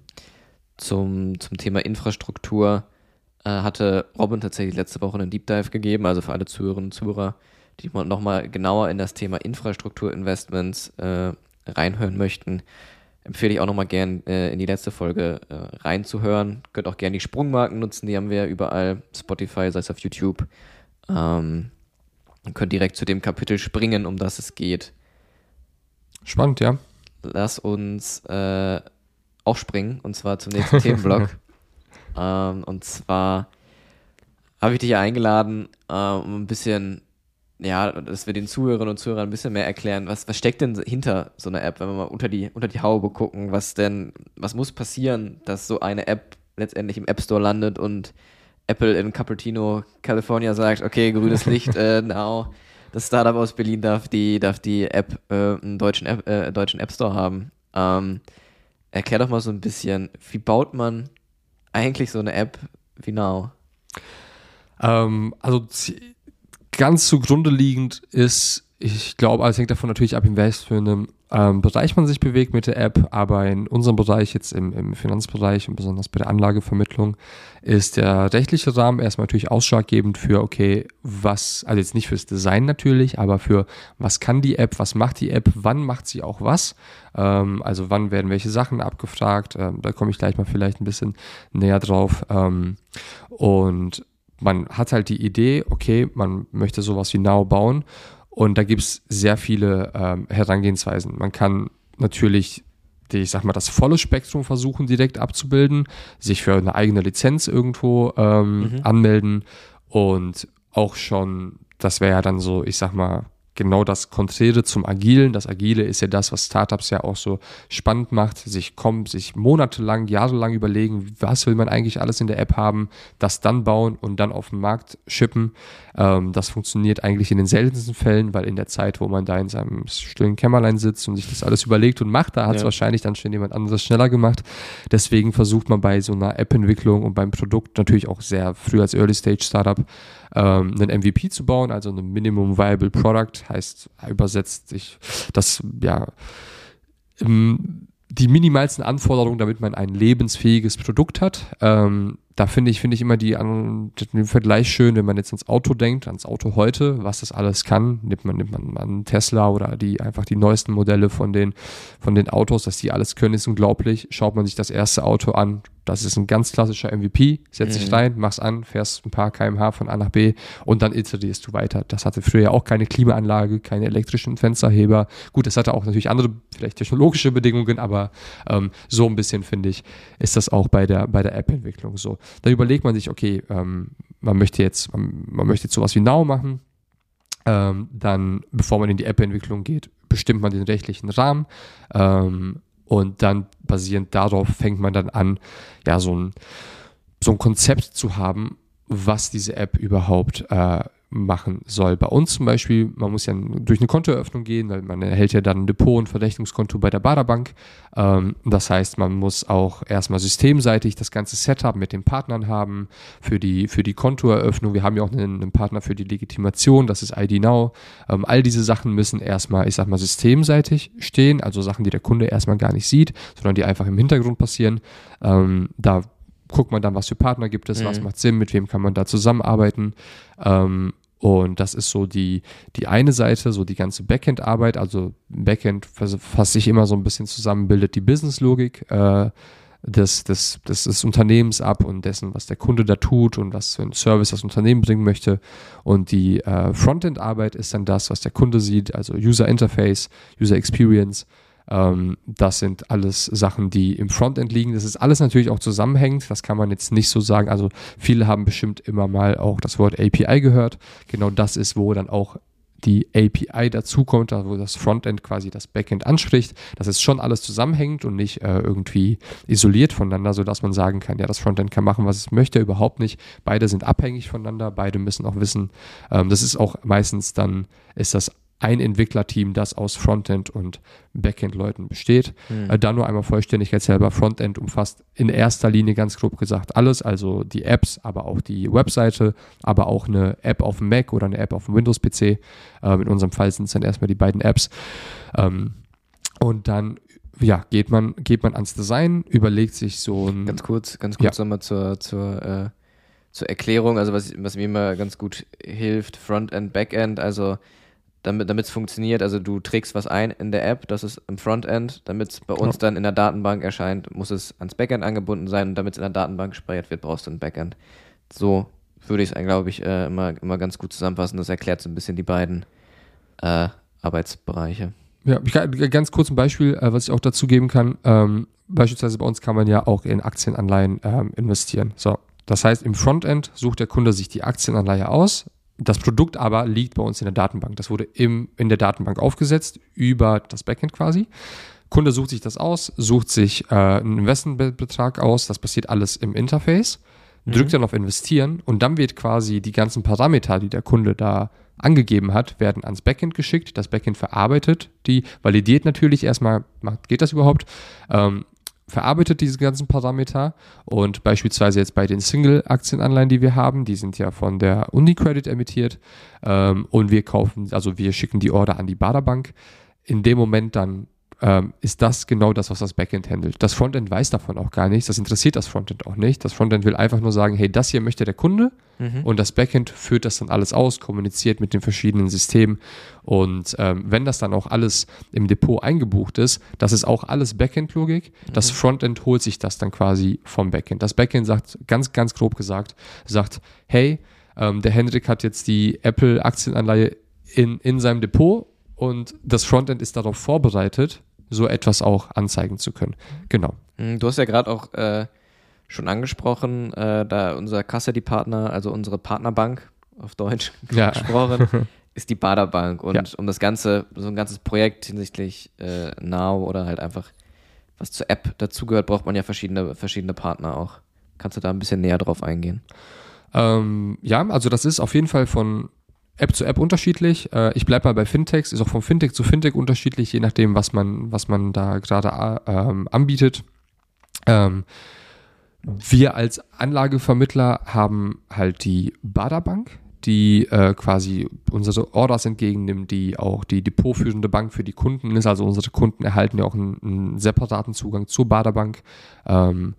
zum, zum Thema Infrastruktur äh, hatte Robin tatsächlich letzte Woche einen Deep Dive gegeben, also für alle Zuhörerinnen und Zuhörer, die nochmal genauer in das Thema Infrastrukturinvestments äh, reinhören möchten empfehle ich auch nochmal gern äh, in die letzte Folge äh, reinzuhören. Könnt auch gerne die Sprungmarken nutzen, die haben wir überall, Spotify, sei es auf YouTube. Ähm, und könnt direkt zu dem Kapitel springen, um das es geht. Spannend, ja. Lass uns äh, auch springen, und zwar zum nächsten [LAUGHS] Themenblock. Ähm, und zwar habe ich dich ja eingeladen, äh, um ein bisschen ja, dass wir den Zuhörerinnen und Zuhörern ein bisschen mehr erklären, was, was steckt denn hinter so einer App, wenn wir mal unter die, unter die Haube gucken, was denn, was muss passieren, dass so eine App letztendlich im App Store landet und Apple in Cupertino, California sagt, okay, grünes [LAUGHS] Licht, äh, now, das Startup aus Berlin darf die, darf die App äh, einen deutschen App, äh, deutschen App Store haben. Ähm, erklär doch mal so ein bisschen, wie baut man eigentlich so eine App wie Now? Ähm, also ganz zugrunde liegend ist, ich glaube, alles hängt davon natürlich ab, in welchem ähm, Bereich man sich bewegt mit der App, aber in unserem Bereich, jetzt im, im Finanzbereich und besonders bei der Anlagevermittlung, ist der rechtliche Rahmen erstmal natürlich ausschlaggebend für, okay, was, also jetzt nicht fürs Design natürlich, aber für was kann die App, was macht die App, wann macht sie auch was, ähm, also wann werden welche Sachen abgefragt, ähm, da komme ich gleich mal vielleicht ein bisschen näher drauf. Ähm, und man hat halt die Idee, okay, man möchte sowas wie Now bauen und da gibt es sehr viele ähm, Herangehensweisen. Man kann natürlich die, ich sag mal, das volle Spektrum versuchen direkt abzubilden, sich für eine eigene Lizenz irgendwo ähm, mhm. anmelden und auch schon, das wäre ja dann so, ich sag mal, genau das Konträre zum Agilen. Das Agile ist ja das, was Startups ja auch so spannend macht, sich kommen, sich monatelang, jahrelang überlegen, was will man eigentlich alles in der App haben, das dann bauen und dann auf den Markt schippen. Ähm, das funktioniert eigentlich in den seltensten Fällen, weil in der Zeit, wo man da in seinem stillen Kämmerlein sitzt und sich das alles überlegt und macht, da hat es ja. wahrscheinlich dann schon jemand anderes schneller gemacht. Deswegen versucht man bei so einer App-Entwicklung und beim Produkt natürlich auch sehr früh als Early-Stage-Startup ähm, einen MVP zu bauen, also ein Minimum Viable Product, heißt übersetzt sich das, ja, die minimalsten Anforderungen, damit man ein lebensfähiges Produkt hat. Ähm, da finde ich, finde ich immer die, den Vergleich schön, wenn man jetzt ans Auto denkt, ans Auto heute, was das alles kann. Nimmt man, nimmt man einen Tesla oder die, einfach die neuesten Modelle von den, von den Autos, dass die alles können, ist unglaublich. Schaut man sich das erste Auto an, das ist ein ganz klassischer MVP. Setz dich mhm. rein, mach's an, fährst ein paar kmh von A nach B und dann iterierst du weiter. Das hatte früher ja auch keine Klimaanlage, keine elektrischen Fensterheber. Gut, das hatte auch natürlich andere, vielleicht technologische Bedingungen, aber ähm, so ein bisschen, finde ich, ist das auch bei der, bei der App-Entwicklung so. Da überlegt man sich, okay, ähm, man möchte jetzt, man, man möchte jetzt sowas wie Now machen. Ähm, dann, bevor man in die App-Entwicklung geht, bestimmt man den rechtlichen Rahmen. Ähm, und dann basierend darauf fängt man dann an, ja, so ein, so ein Konzept zu haben, was diese App überhaupt äh, machen soll. Bei uns zum Beispiel, man muss ja durch eine Kontoeröffnung gehen, weil man erhält ja dann ein Depot- und Verdächtigungskonto bei der Baderbank. Ähm, das heißt, man muss auch erstmal systemseitig das ganze Setup mit den Partnern haben für die, für die Kontoeröffnung. Wir haben ja auch einen, einen Partner für die Legitimation, das ist ID Now. Ähm, all diese Sachen müssen erstmal, ich sag mal, systemseitig stehen, also Sachen, die der Kunde erstmal gar nicht sieht, sondern die einfach im Hintergrund passieren. Ähm, da guckt man dann, was für Partner gibt es, mhm. was macht Sinn, mit wem kann man da zusammenarbeiten. Ähm, und das ist so die, die eine Seite, so die ganze Backend-Arbeit. Also Backend fasst sich immer so ein bisschen zusammen, bildet die Business-Logik äh, des, des, des, des Unternehmens ab und dessen, was der Kunde da tut und was für ein Service das Unternehmen bringen möchte. Und die äh, Frontend-Arbeit ist dann das, was der Kunde sieht, also User Interface, User Experience. Ähm, das sind alles Sachen, die im Frontend liegen. Das ist alles natürlich auch zusammenhängend. Das kann man jetzt nicht so sagen. Also viele haben bestimmt immer mal auch das Wort API gehört. Genau das ist, wo dann auch die API dazukommt, wo das Frontend quasi das Backend anspricht. Das ist schon alles zusammenhängend und nicht äh, irgendwie isoliert voneinander, sodass man sagen kann, ja, das Frontend kann machen, was es möchte, überhaupt nicht. Beide sind abhängig voneinander, beide müssen auch wissen. Ähm, das ist auch meistens dann, ist das ein Entwicklerteam, das aus Frontend und Backend-Leuten besteht. Mhm. Äh, dann nur einmal Vollständigkeit selber. Frontend umfasst in erster Linie ganz grob gesagt alles, also die Apps, aber auch die Webseite, aber auch eine App auf dem Mac oder eine App auf dem Windows-PC. Ähm, in unserem Fall sind es dann erstmal die beiden Apps. Ähm, und dann ja, geht man, geht man ans Design, überlegt sich so ein. Ganz kurz, ganz kurz ja. nochmal zur, zur, äh, zur Erklärung, also was, was mir immer ganz gut hilft, Frontend, Backend, also damit es funktioniert. Also du trägst was ein in der App, das ist im Frontend, damit es bei uns ja. dann in der Datenbank erscheint, muss es ans Backend angebunden sein und damit es in der Datenbank gespeichert wird, brauchst du ein Backend. So würde ich es, glaube ich, äh, immer, immer ganz gut zusammenfassen. Das erklärt so ein bisschen die beiden äh, Arbeitsbereiche. Ja, ich kann, ganz kurz ein Beispiel, äh, was ich auch dazu geben kann. Ähm, beispielsweise bei uns kann man ja auch in Aktienanleihen ähm, investieren. So, das heißt, im Frontend sucht der Kunde sich die Aktienanleihe aus, das Produkt aber liegt bei uns in der Datenbank. Das wurde im, in der Datenbank aufgesetzt, über das Backend quasi. Kunde sucht sich das aus, sucht sich äh, einen Investmentbetrag aus, das passiert alles im Interface, mhm. drückt dann auf Investieren und dann wird quasi die ganzen Parameter, die der Kunde da angegeben hat, werden ans Backend geschickt. Das Backend verarbeitet die, validiert natürlich erstmal, geht das überhaupt, ähm, verarbeitet diese ganzen Parameter und beispielsweise jetzt bei den Single-Aktienanleihen, die wir haben, die sind ja von der Unicredit emittiert ähm, und wir kaufen, also wir schicken die Order an die Baderbank. In dem Moment dann ähm, ist das genau das, was das Backend handelt. Das Frontend weiß davon auch gar nichts, das interessiert das Frontend auch nicht. Das Frontend will einfach nur sagen, hey, das hier möchte der Kunde mhm. und das Backend führt das dann alles aus, kommuniziert mit den verschiedenen Systemen und ähm, wenn das dann auch alles im Depot eingebucht ist, das ist auch alles Backend-Logik. Mhm. Das Frontend holt sich das dann quasi vom Backend. Das Backend sagt, ganz, ganz grob gesagt, sagt, hey, ähm, der Hendrik hat jetzt die Apple-Aktienanleihe in, in seinem Depot und das Frontend ist darauf vorbereitet, so etwas auch anzeigen zu können. Genau. Mhm, du hast ja gerade auch äh, schon angesprochen, äh, da unser Custody-Partner, also unsere Partnerbank auf Deutsch ja. gesprochen, [LAUGHS] ist die Baderbank. Und ja. um das Ganze, so ein ganzes Projekt hinsichtlich äh, Now oder halt einfach was zur App dazugehört, braucht man ja verschiedene, verschiedene Partner auch. Kannst du da ein bisschen näher drauf eingehen? Ähm, ja, also das ist auf jeden Fall von App zu App unterschiedlich. Äh, ich bleibe mal bei Fintechs, ist auch von Fintech zu Fintech unterschiedlich, je nachdem, was man, was man da gerade ähm, anbietet. Ähm, wir als Anlagevermittler haben halt die Baderbank, die äh, quasi unsere Orders entgegennimmt, die auch die depotführende Bank für die Kunden ist. Also unsere Kunden erhalten ja auch einen, einen separaten Zugang zur Baderbank. Ähm,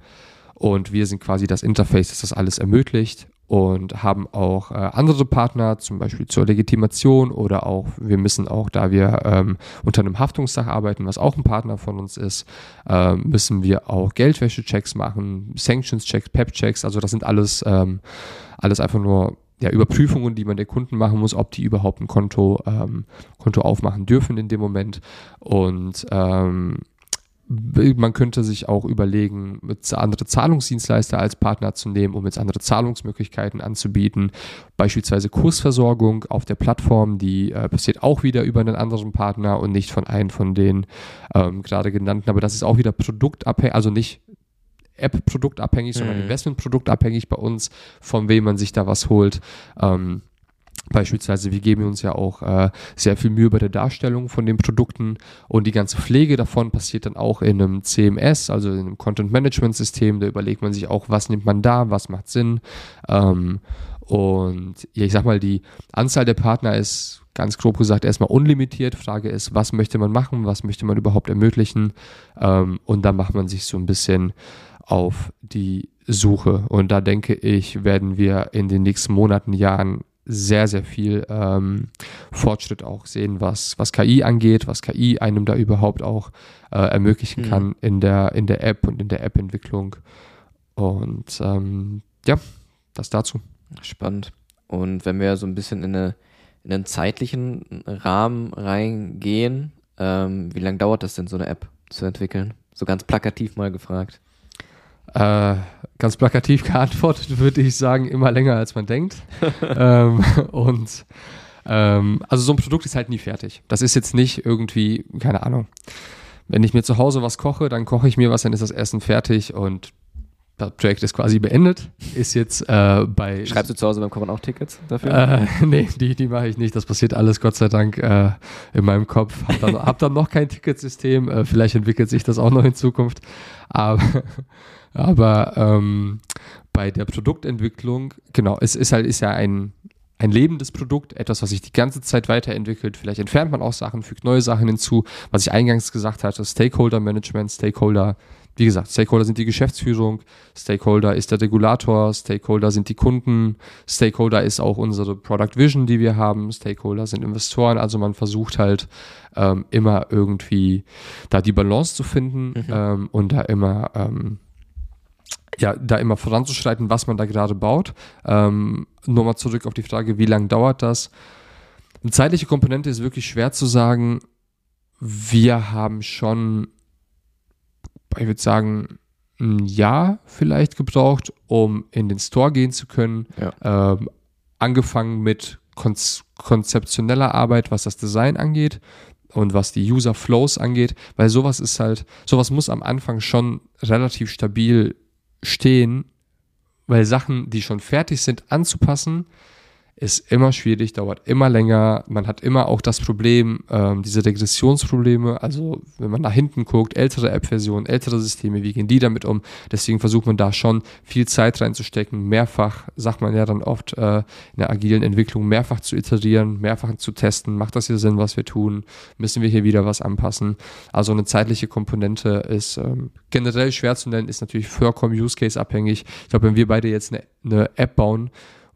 und wir sind quasi das Interface, das das alles ermöglicht und haben auch äh, andere Partner, zum Beispiel zur Legitimation oder auch, wir müssen auch, da wir ähm, unter einem Haftungsdach arbeiten, was auch ein Partner von uns ist, äh, müssen wir auch Geldwäsche-Checks machen, Sanctions-Checks, PEP-Checks, also das sind alles, ähm, alles einfach nur ja, Überprüfungen, die man der Kunden machen muss, ob die überhaupt ein Konto, ähm, Konto aufmachen dürfen in dem Moment. Und ähm, man könnte sich auch überlegen, andere Zahlungsdienstleister als Partner zu nehmen, um jetzt andere Zahlungsmöglichkeiten anzubieten. Beispielsweise Kursversorgung auf der Plattform, die äh, passiert auch wieder über einen anderen Partner und nicht von einem von den ähm, gerade genannten. Aber das ist auch wieder produktabhängig, also nicht App-produktabhängig, sondern mhm. Investment-produktabhängig bei uns, von wem man sich da was holt. Ähm, Beispielsweise, wir geben uns ja auch äh, sehr viel Mühe bei der Darstellung von den Produkten und die ganze Pflege davon passiert dann auch in einem CMS, also in einem Content Management System. Da überlegt man sich auch, was nimmt man da, was macht Sinn. Ähm, und ja, ich sag mal, die Anzahl der Partner ist ganz grob gesagt erstmal unlimitiert. Frage ist, was möchte man machen, was möchte man überhaupt ermöglichen? Ähm, und dann macht man sich so ein bisschen auf die Suche. Und da denke ich, werden wir in den nächsten Monaten, Jahren sehr, sehr viel ähm, Fortschritt auch sehen, was, was KI angeht, was KI einem da überhaupt auch äh, ermöglichen mhm. kann in der, in der App und in der App-Entwicklung. Und ähm, ja, das dazu. Spannend. Und wenn wir so ein bisschen in, eine, in einen zeitlichen Rahmen reingehen, ähm, wie lange dauert das denn, so eine App zu entwickeln? So ganz plakativ mal gefragt. Äh, ganz plakativ [LAUGHS] geantwortet würde ich sagen, immer länger als man denkt. [LAUGHS] ähm, und ähm, also so ein Produkt ist halt nie fertig. Das ist jetzt nicht irgendwie, keine Ahnung. Wenn ich mir zu Hause was koche, dann koche ich mir was, dann ist das Essen fertig und das Projekt ist quasi beendet. Ist jetzt äh, bei. Schreibst du zu Hause beim Kochen auch Tickets dafür? Äh, [LAUGHS] nee, die, die mache ich nicht. Das passiert alles Gott sei Dank äh, in meinem Kopf. Hab dann, hab dann noch kein Ticketsystem. Äh, vielleicht entwickelt sich das auch noch in Zukunft. Aber aber ähm, bei der Produktentwicklung, genau, es ist halt, ist ja ein, ein lebendes Produkt, etwas, was sich die ganze Zeit weiterentwickelt. Vielleicht entfernt man auch Sachen, fügt neue Sachen hinzu. Was ich eingangs gesagt hatte, Stakeholder Management, Stakeholder, wie gesagt, Stakeholder sind die Geschäftsführung, Stakeholder ist der Regulator, Stakeholder sind die Kunden, Stakeholder ist auch unsere Product Vision, die wir haben, Stakeholder sind Investoren. Also man versucht halt ähm, immer irgendwie da die Balance zu finden mhm. ähm, und da immer ähm, ja, da immer voranzuschreiten, was man da gerade baut. Ähm, nur mal zurück auf die Frage, wie lange dauert das? Eine zeitliche Komponente ist wirklich schwer zu sagen. Wir haben schon, ich würde sagen, ein Jahr vielleicht gebraucht, um in den Store gehen zu können. Ja. Ähm, angefangen mit konzeptioneller Arbeit, was das Design angeht und was die User Flows angeht, weil sowas ist halt, sowas muss am Anfang schon relativ stabil stehen, weil Sachen, die schon fertig sind, anzupassen, ist immer schwierig, dauert immer länger. Man hat immer auch das Problem, ähm, diese Regressionsprobleme. Also wenn man nach hinten guckt, ältere App-Versionen, ältere Systeme, wie gehen die damit um? Deswegen versucht man da schon viel Zeit reinzustecken, mehrfach, sagt man ja dann oft äh, in der agilen Entwicklung, mehrfach zu iterieren, mehrfach zu testen. Macht das hier Sinn, was wir tun? Müssen wir hier wieder was anpassen? Also eine zeitliche Komponente ist ähm, generell schwer zu nennen, ist natürlich vollkommen Use Case abhängig. Ich glaube, wenn wir beide jetzt eine, eine App bauen,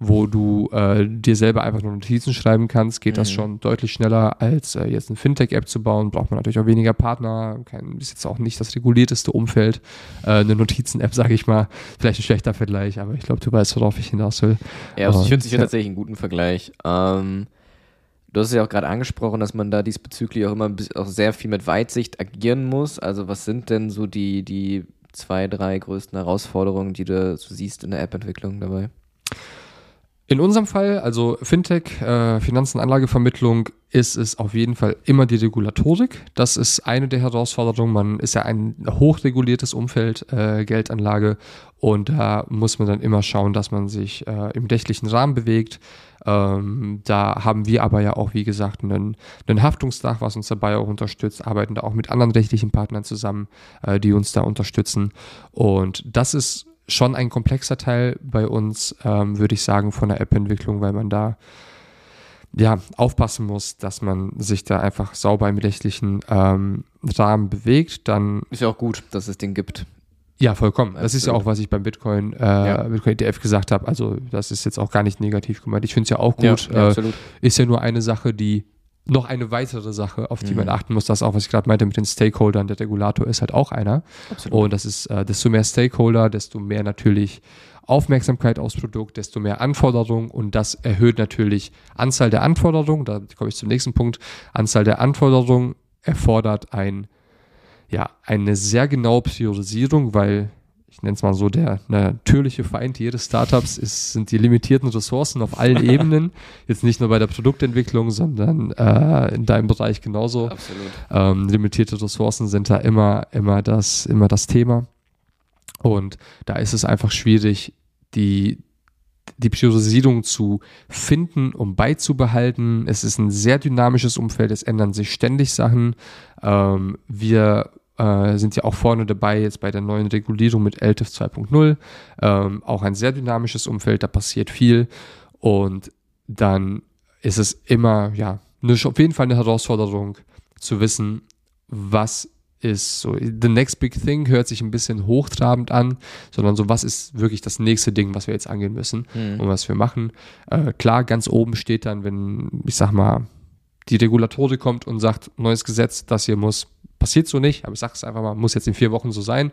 wo du äh, dir selber einfach nur Notizen schreiben kannst, geht mhm. das schon deutlich schneller, als äh, jetzt eine Fintech-App zu bauen. Braucht man natürlich auch weniger Partner, kein, ist jetzt auch nicht das regulierteste Umfeld. Äh, eine Notizen-App, sage ich mal, vielleicht ein schlechter Vergleich, aber ich glaube, du weißt, worauf ich hinaus will. Ja, also ich finde es ja. tatsächlich einen guten Vergleich. Ähm, du hast es ja auch gerade angesprochen, dass man da diesbezüglich auch immer auch sehr viel mit Weitsicht agieren muss. Also was sind denn so die, die zwei, drei größten Herausforderungen, die du so siehst in der App-Entwicklung dabei? In unserem Fall, also Fintech, äh, Finanzen, Anlagevermittlung, ist es auf jeden Fall immer die Regulatorik. Das ist eine der Herausforderungen. Man ist ja ein hochreguliertes Umfeld, äh, Geldanlage, und da muss man dann immer schauen, dass man sich äh, im rechtlichen Rahmen bewegt. Ähm, da haben wir aber ja auch, wie gesagt, einen, einen Haftungsdach, was uns dabei auch unterstützt, arbeiten da auch mit anderen rechtlichen Partnern zusammen, äh, die uns da unterstützen. Und das ist schon ein komplexer Teil bei uns, ähm, würde ich sagen, von der App-Entwicklung, weil man da ja, aufpassen muss, dass man sich da einfach sauber im rechtlichen ähm, Rahmen bewegt, dann. Ist ja auch gut, dass es den gibt. Ja, vollkommen. Das ist ja auch, was ich beim Bitcoin, äh, ja. Bitcoin ETF gesagt habe. Also, das ist jetzt auch gar nicht negativ gemeint. Ich finde es ja auch gut. Ja, ja, äh, ist ja nur eine Sache, die noch eine weitere Sache, auf die mhm. man achten muss, das auch, was ich gerade meinte mit den Stakeholdern, der Regulator ist halt auch einer. Absolut. Und das ist, äh, desto mehr Stakeholder, desto mehr natürlich Aufmerksamkeit aufs Produkt, desto mehr Anforderungen und das erhöht natürlich Anzahl der Anforderungen, da komme ich zum nächsten Punkt, Anzahl der Anforderungen erfordert ein, ja, eine sehr genaue Priorisierung, weil ich nenne es mal so, der natürliche Feind jedes Startups ist, sind die limitierten Ressourcen auf allen [LAUGHS] Ebenen. Jetzt nicht nur bei der Produktentwicklung, sondern äh, in deinem Bereich genauso. Absolut. Ähm, limitierte Ressourcen sind da immer, immer das, immer das Thema. Und da ist es einfach schwierig, die, die Priorisierung zu finden, um beizubehalten. Es ist ein sehr dynamisches Umfeld, es ändern sich ständig Sachen. Ähm, wir äh, sind ja auch vorne dabei jetzt bei der neuen Regulierung mit LTIF 2.0. Ähm, auch ein sehr dynamisches Umfeld, da passiert viel. Und dann ist es immer, ja, eine, auf jeden Fall eine Herausforderung zu wissen, was ist so, the next big thing hört sich ein bisschen hochtrabend an, sondern so, was ist wirklich das nächste Ding, was wir jetzt angehen müssen mhm. und was wir machen. Äh, klar, ganz oben steht dann, wenn, ich sag mal, die Regulatorik kommt und sagt, neues Gesetz, das hier muss, passiert so nicht, aber ich sage es einfach mal, muss jetzt in vier Wochen so sein,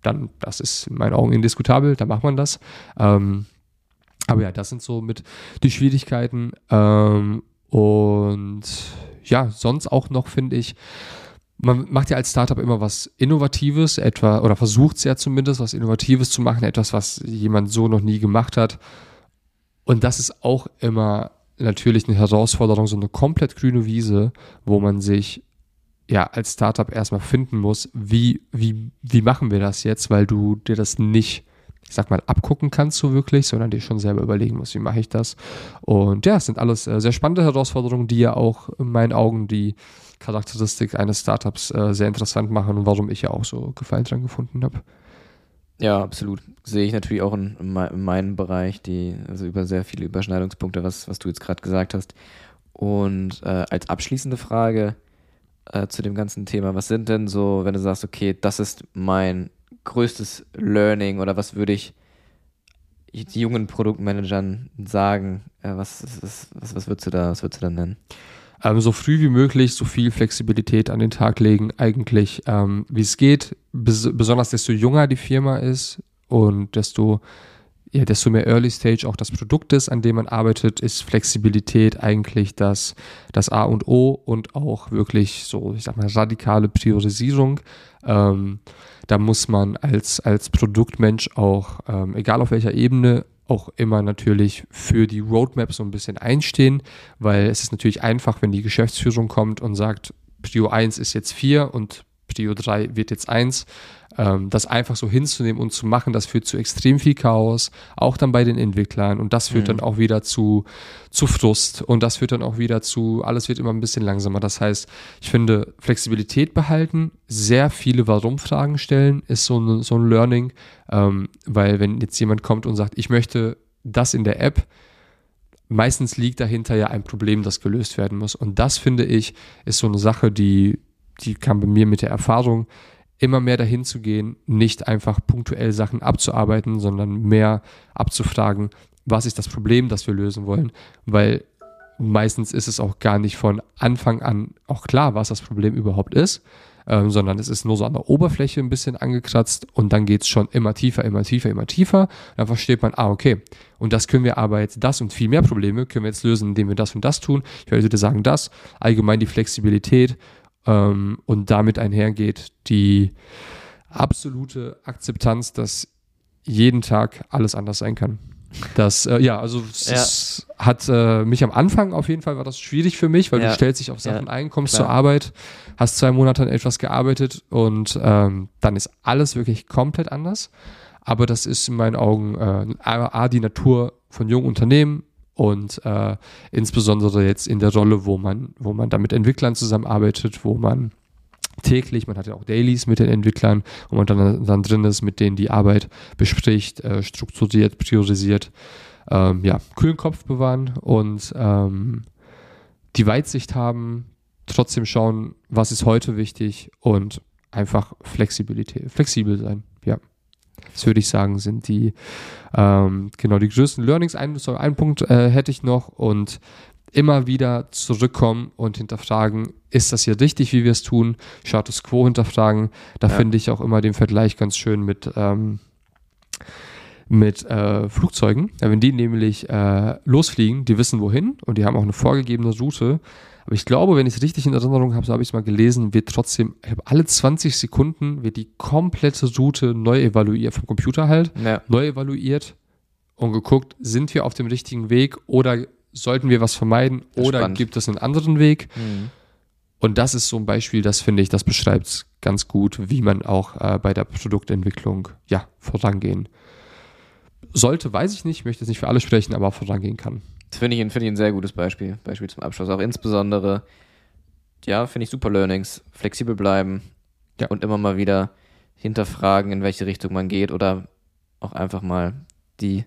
dann, das ist in meinen Augen indiskutabel, dann macht man das. Ähm, aber ja, das sind so mit die Schwierigkeiten. Ähm, und ja, sonst auch noch, finde ich, man macht ja als Startup immer was Innovatives, etwa, oder versucht es ja zumindest, was Innovatives zu machen, etwas, was jemand so noch nie gemacht hat. Und das ist auch immer natürlich eine Herausforderung, so eine komplett grüne Wiese, wo man sich ja als Startup erstmal finden muss, wie, wie, wie machen wir das jetzt, weil du dir das nicht, ich sag mal, abgucken kannst so wirklich, sondern dir schon selber überlegen musst, wie mache ich das. Und ja, es sind alles äh, sehr spannende Herausforderungen, die ja auch in meinen Augen die Charakteristik eines Startups äh, sehr interessant machen und warum ich ja auch so Gefallen dran gefunden habe. Ja, absolut. Sehe ich natürlich auch in, in, meinem Bereich, die, also über sehr viele Überschneidungspunkte, was, was du jetzt gerade gesagt hast. Und äh, als abschließende Frage äh, zu dem ganzen Thema, was sind denn so, wenn du sagst, okay, das ist mein größtes Learning oder was würde ich jungen Produktmanagern sagen? Äh, was, was, was, was würdest du da, was würdest du da nennen? ähm, so früh wie möglich so viel Flexibilität an den Tag legen, eigentlich ähm, wie es geht. Bes besonders desto jünger die Firma ist und desto ja, desto mehr Early Stage auch das Produkt ist, an dem man arbeitet, ist Flexibilität eigentlich das, das A und O und auch wirklich so, ich sag mal, radikale Priorisierung. Ähm, da muss man als, als Produktmensch auch, ähm, egal auf welcher Ebene, auch immer natürlich für die Roadmap so ein bisschen einstehen, weil es ist natürlich einfach, wenn die Geschäftsführung kommt und sagt, Prio 1 ist jetzt 4 und Prio 3 wird jetzt 1 ähm, das einfach so hinzunehmen und zu machen, das führt zu extrem viel Chaos, auch dann bei den Entwicklern und das führt mhm. dann auch wieder zu, zu Frust und das führt dann auch wieder zu, alles wird immer ein bisschen langsamer. Das heißt, ich finde, Flexibilität behalten, sehr viele Warum-Fragen stellen, ist so, ein so ein Learning, ähm, weil wenn jetzt jemand kommt und sagt, ich möchte das in der App, meistens liegt dahinter ja ein Problem, das gelöst werden muss. Und das finde ich, ist so eine Sache, die, die kam bei mir mit der Erfahrung immer mehr dahin zu gehen, nicht einfach punktuell Sachen abzuarbeiten, sondern mehr abzufragen, was ist das Problem, das wir lösen wollen, weil meistens ist es auch gar nicht von Anfang an auch klar, was das Problem überhaupt ist, ähm, sondern es ist nur so an der Oberfläche ein bisschen angekratzt und dann geht es schon immer tiefer, immer tiefer, immer tiefer. Dann versteht man, ah, okay, und das können wir aber jetzt, das und viel mehr Probleme können wir jetzt lösen, indem wir das und das tun. Ich würde sagen, das, allgemein die Flexibilität ähm, und damit einhergeht die absolute Akzeptanz, dass jeden Tag alles anders sein kann. Das, äh, ja, also es ja. hat äh, mich am Anfang auf jeden Fall war das schwierig für mich, weil ja. du stellst dich auf Sachen ja. ein, kommst Klar. zur Arbeit, hast zwei Monate an etwas gearbeitet und ähm, dann ist alles wirklich komplett anders. Aber das ist in meinen Augen äh, A, die Natur von jungen Unternehmen, und äh, insbesondere jetzt in der Rolle, wo man, wo man da mit Entwicklern zusammenarbeitet, wo man täglich, man hat ja auch Dailies mit den Entwicklern, wo man dann, dann drin ist, mit denen die Arbeit bespricht, äh, strukturiert, priorisiert. Ähm, ja, kühlen Kopf bewahren und ähm, die Weitsicht haben, trotzdem schauen, was ist heute wichtig und einfach Flexibilität, flexibel sein. Ja. Das würde ich sagen, sind die, ähm, genau, die größten Learnings. Ein, sorry, einen Punkt äh, hätte ich noch und immer wieder zurückkommen und hinterfragen, ist das hier richtig, wie wir es tun? Status quo hinterfragen. Da ja. finde ich auch immer den Vergleich ganz schön mit, ähm, mit äh, Flugzeugen. Wenn die nämlich äh, losfliegen, die wissen wohin und die haben auch eine vorgegebene Route. Aber ich glaube, wenn ich es richtig in Erinnerung habe, so habe ich es mal gelesen, wird trotzdem, alle 20 Sekunden wird die komplette Route neu evaluiert, vom Computer halt, ja. neu evaluiert und geguckt, sind wir auf dem richtigen Weg oder sollten wir was vermeiden oder spannend. gibt es einen anderen Weg? Mhm. Und das ist so ein Beispiel, das finde ich, das beschreibt es ganz gut, wie man auch äh, bei der Produktentwicklung ja, vorangehen sollte, weiß ich nicht, möchte jetzt nicht für alle sprechen, aber vorangehen kann. Das finde ich, find ich ein sehr gutes Beispiel. Beispiel zum Abschluss. Auch insbesondere, ja, finde ich super Learnings. Flexibel bleiben ja. und immer mal wieder hinterfragen, in welche Richtung man geht oder auch einfach mal die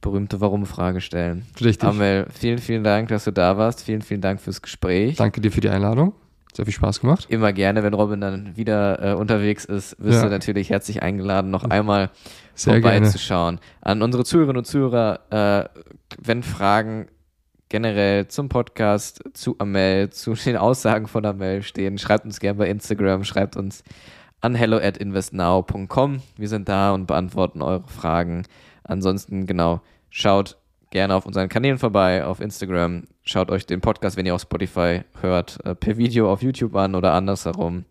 berühmte Warum-Frage stellen. Richtig. Amel, vielen, vielen Dank, dass du da warst. Vielen, vielen Dank fürs Gespräch. Danke dir für die Einladung. Sehr viel Spaß gemacht. Immer gerne, wenn Robin dann wieder äh, unterwegs ist, wirst ja. du natürlich herzlich eingeladen, noch einmal Sehr vorbeizuschauen. An unsere Zuhörerinnen und Zuhörer, äh, wenn Fragen generell zum Podcast, zu Amel, zu den Aussagen von Amel stehen, schreibt uns gerne bei Instagram, schreibt uns an hello at investnow.com. Wir sind da und beantworten eure Fragen. Ansonsten, genau, schaut gerne auf unseren Kanälen vorbei, auf Instagram. Schaut euch den Podcast, wenn ihr auf Spotify hört, äh, per Video auf YouTube an oder andersherum.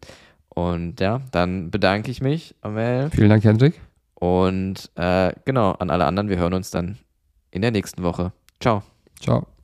Und ja, dann bedanke ich mich, Amel. Vielen Dank, Hendrik. Und äh, genau, an alle anderen, wir hören uns dann in der nächsten Woche. Ciao. Ciao.